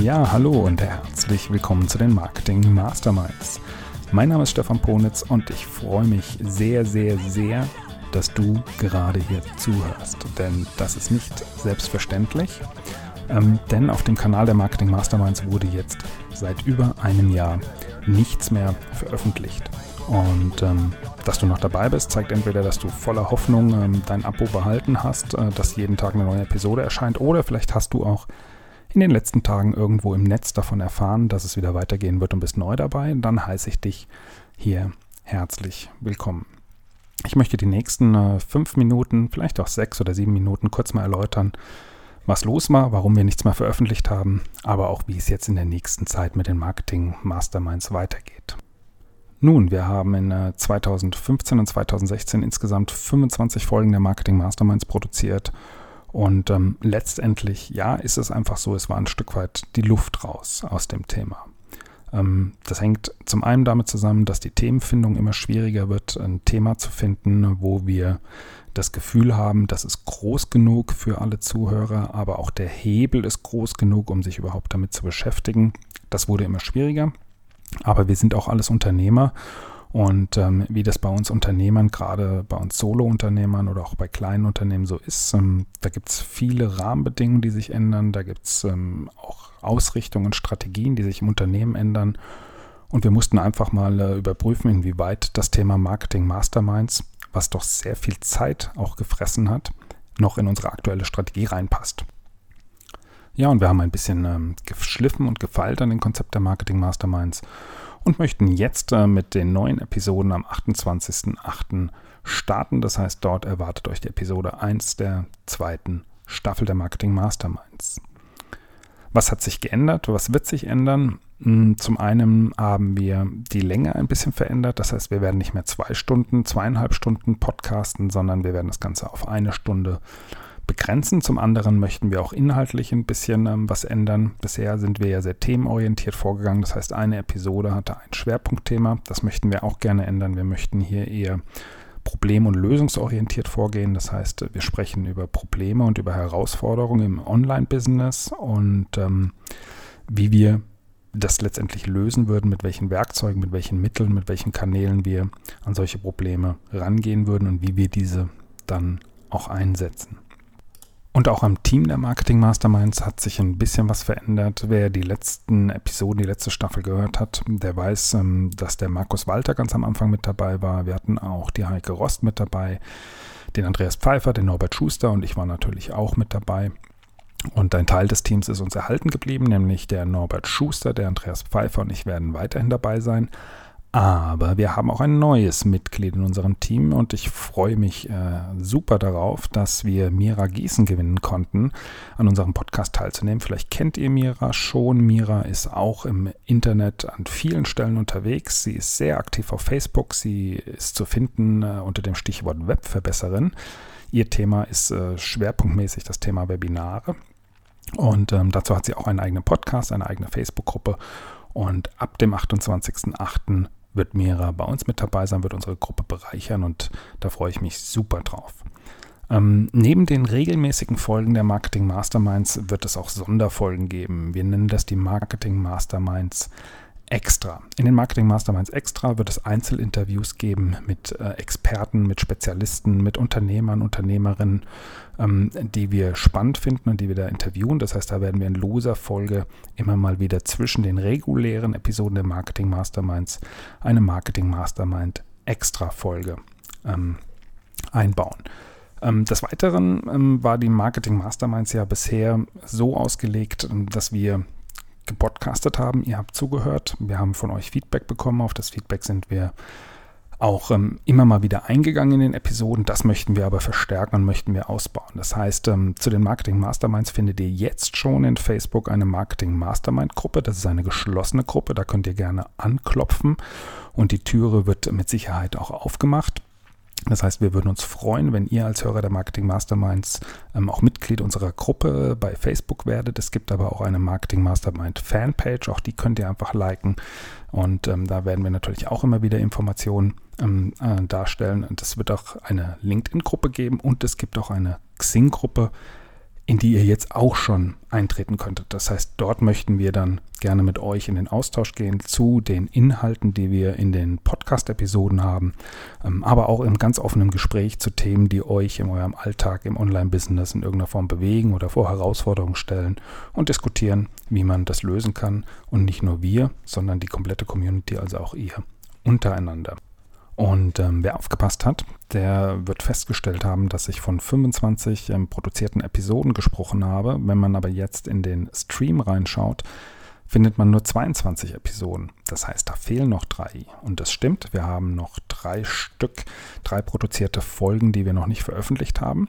Ja, hallo und herzlich willkommen zu den Marketing Masterminds. Mein Name ist Stefan Ponitz und ich freue mich sehr, sehr, sehr, dass du gerade hier zuhörst. Denn das ist nicht selbstverständlich. Ähm, denn auf dem Kanal der Marketing Masterminds wurde jetzt seit über einem Jahr nichts mehr veröffentlicht. Und ähm, dass du noch dabei bist, zeigt entweder, dass du voller Hoffnung ähm, dein Abo behalten hast, äh, dass jeden Tag eine neue Episode erscheint, oder vielleicht hast du auch in den letzten Tagen irgendwo im Netz davon erfahren, dass es wieder weitergehen wird und bist neu dabei, dann heiße ich dich hier herzlich willkommen. Ich möchte die nächsten äh, fünf Minuten, vielleicht auch sechs oder sieben Minuten kurz mal erläutern, was los war, warum wir nichts mehr veröffentlicht haben, aber auch wie es jetzt in der nächsten Zeit mit den Marketing Masterminds weitergeht. Nun, wir haben in äh, 2015 und 2016 insgesamt 25 Folgen der Marketing Masterminds produziert und ähm, letztendlich, ja, ist es einfach so, es war ein Stück weit die Luft raus aus dem Thema. Ähm, das hängt zum einen damit zusammen, dass die Themenfindung immer schwieriger wird, ein Thema zu finden, wo wir das Gefühl haben, das ist groß genug für alle Zuhörer, aber auch der Hebel ist groß genug, um sich überhaupt damit zu beschäftigen. Das wurde immer schwieriger, aber wir sind auch alles Unternehmer und ähm, wie das bei uns Unternehmern, gerade bei uns Solo-Unternehmern oder auch bei kleinen Unternehmen so ist, ähm, da gibt es viele Rahmenbedingungen, die sich ändern. Da gibt es ähm, auch Ausrichtungen, Strategien, die sich im Unternehmen ändern. Und wir mussten einfach mal äh, überprüfen, inwieweit das Thema Marketing Masterminds, was doch sehr viel Zeit auch gefressen hat, noch in unsere aktuelle Strategie reinpasst. Ja, und wir haben ein bisschen ähm, geschliffen und gefeilt an dem Konzept der Marketing Masterminds und möchten jetzt äh, mit den neuen Episoden am 28.08. starten. Das heißt, dort erwartet euch die Episode 1 der zweiten Staffel der Marketing Masterminds. Was hat sich geändert? Was wird sich ändern? Hm, Zum einen haben wir die Länge ein bisschen verändert. Das heißt, wir werden nicht mehr zwei Stunden, zweieinhalb Stunden podcasten, sondern wir werden das Ganze auf eine Stunde begrenzen. Zum anderen möchten wir auch inhaltlich ein bisschen ähm, was ändern. Bisher sind wir ja sehr themenorientiert vorgegangen. Das heißt, eine Episode hatte ein Schwerpunktthema. Das möchten wir auch gerne ändern. Wir möchten hier eher problem- und lösungsorientiert vorgehen. Das heißt, wir sprechen über Probleme und über Herausforderungen im Online-Business und ähm, wie wir das letztendlich lösen würden, mit welchen Werkzeugen, mit welchen Mitteln, mit welchen Kanälen wir an solche Probleme rangehen würden und wie wir diese dann auch einsetzen. Und auch am Team der Marketing Masterminds hat sich ein bisschen was verändert. Wer die letzten Episoden, die letzte Staffel gehört hat, der weiß, ähm, dass der Markus Walter ganz am Anfang mit dabei war. Wir hatten auch die Heike Rost mit dabei, den Andreas Pfeiffer, den Norbert Schuster und ich war natürlich auch mit dabei. Und ein Teil des Teams ist uns erhalten geblieben, nämlich der Norbert Schuster, der Andreas Pfeiffer und ich werden weiterhin dabei sein. Aber wir haben auch ein neues Mitglied in unserem Team und ich freue mich äh, super darauf, dass wir Mira Gießen gewinnen konnten, an unserem Podcast teilzunehmen. Vielleicht kennt ihr Mira schon. Mira ist auch im Internet an vielen Stellen unterwegs. Sie ist sehr aktiv auf Facebook. Sie ist zu finden äh, unter dem Stichwort Webverbesserin. Ihr Thema ist äh, schwerpunktmäßig das Thema Webinare. Und ähm, dazu hat sie auch einen eigenen Podcast, eine eigene Facebook-Gruppe. Und ab dem 28.08 wird Mira bei uns mit dabei sein, wird unsere Gruppe bereichern und da freue ich mich super drauf. Ähm, neben den regelmäßigen Folgen der Marketing Masterminds wird es auch Sonderfolgen geben. Wir nennen das die Marketing Masterminds Extra. In den Marketing Masterminds Extra wird es Einzelinterviews geben mit äh, Experten, mit Spezialisten, mit Unternehmern, Unternehmerinnen, ähm, die wir spannend finden und die wir da interviewen. Das heißt, da werden wir in loser Folge immer mal wieder zwischen den regulären Episoden der Marketing Masterminds eine Marketing Mastermind Extra Folge ähm, einbauen. Ähm, des Weiteren ähm, war die Marketing Masterminds ja bisher so ausgelegt, ähm, dass wir gepodcastet haben. Ihr habt zugehört. Wir haben von euch Feedback bekommen. Auf das Feedback sind wir auch ähm, immer mal wieder eingegangen in den Episoden. Das möchten wir aber verstärken und möchten wir ausbauen. Das heißt, ähm, zu den Marketing Masterminds findet ihr jetzt schon in Facebook eine Marketing Mastermind Gruppe. Das ist eine geschlossene Gruppe. Da könnt ihr gerne anklopfen und die Türe wird mit Sicherheit auch aufgemacht. Das heißt, wir würden uns freuen, wenn ihr als Hörer der Marketing Masterminds ähm, auch Mitglied unserer Gruppe bei Facebook werdet. Es gibt aber auch eine Marketing Mastermind Fanpage, auch die könnt ihr einfach liken. Und ähm, da werden wir natürlich auch immer wieder Informationen ähm, äh, darstellen. Und es wird auch eine LinkedIn-Gruppe geben und es gibt auch eine Xing-Gruppe, in die ihr jetzt auch schon eintreten könntet. Das heißt, dort möchten wir dann gerne mit euch in den Austausch gehen zu den Inhalten, die wir in den Podcast-Episoden haben, ähm, aber auch im ganz offenen Gespräch zu Themen, die euch in eurem Alltag im Online-Business in irgendeiner Form bewegen oder vor Herausforderungen stellen und diskutieren, wie man das lösen kann. Und nicht nur wir, sondern die komplette Community, also auch ihr untereinander. Und ähm, wer aufgepasst hat, der wird festgestellt haben, dass ich von 25 ähm, produzierten Episoden gesprochen habe. Wenn man aber jetzt in den Stream reinschaut, findet man nur 22 Episoden. Das heißt, da fehlen noch drei. Und das stimmt, wir haben noch drei Stück, drei produzierte Folgen, die wir noch nicht veröffentlicht haben.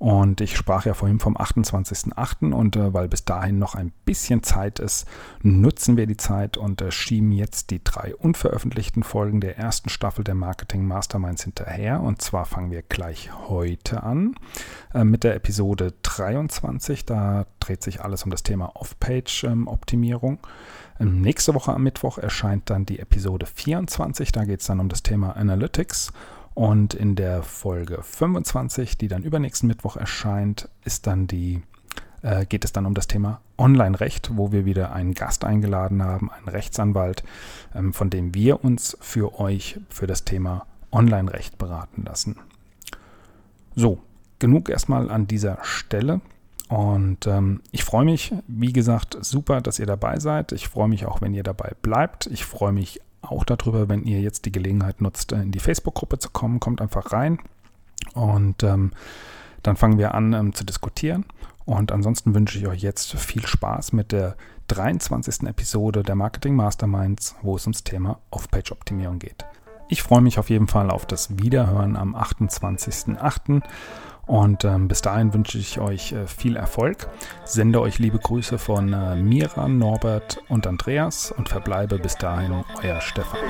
Und ich sprach ja vorhin vom 28.08. und äh, weil bis dahin noch ein bisschen Zeit ist, nutzen wir die Zeit und äh, schieben jetzt die drei unveröffentlichten Folgen der ersten Staffel der Marketing Masterminds hinterher. Und zwar fangen wir gleich heute an äh, mit der Episode 23. Da dreht sich alles um das Thema Off-Page-Optimierung. Ähm, nächste Woche am Mittwoch erscheint dann die Episode 24. Da geht es dann um das Thema Analytics. Und in der Folge 25, die dann übernächsten Mittwoch erscheint, ist dann die, äh, geht es dann um das Thema Online-Recht, wo wir wieder einen Gast eingeladen haben, einen Rechtsanwalt, ähm, von dem wir uns für euch für das Thema Online-Recht beraten lassen. So, genug erstmal an dieser Stelle. Und ähm, ich freue mich, wie gesagt, super, dass ihr dabei seid. Ich freue mich auch, wenn ihr dabei bleibt. Ich freue mich auch darüber, wenn ihr jetzt die Gelegenheit nutzt, in die Facebook-Gruppe zu kommen. Kommt einfach rein und ähm, dann fangen wir an ähm, zu diskutieren. Und ansonsten wünsche ich euch jetzt viel Spaß mit der 23. Episode der Marketing Masterminds, wo es ums Thema Off-Page-Optimierung geht. Ich freue mich auf jeden Fall auf das Wiederhören am 28.08. Und ähm, bis dahin wünsche ich euch äh, viel Erfolg, sende euch liebe Grüße von äh, Mira, Norbert und Andreas und verbleibe bis dahin euer Stefan.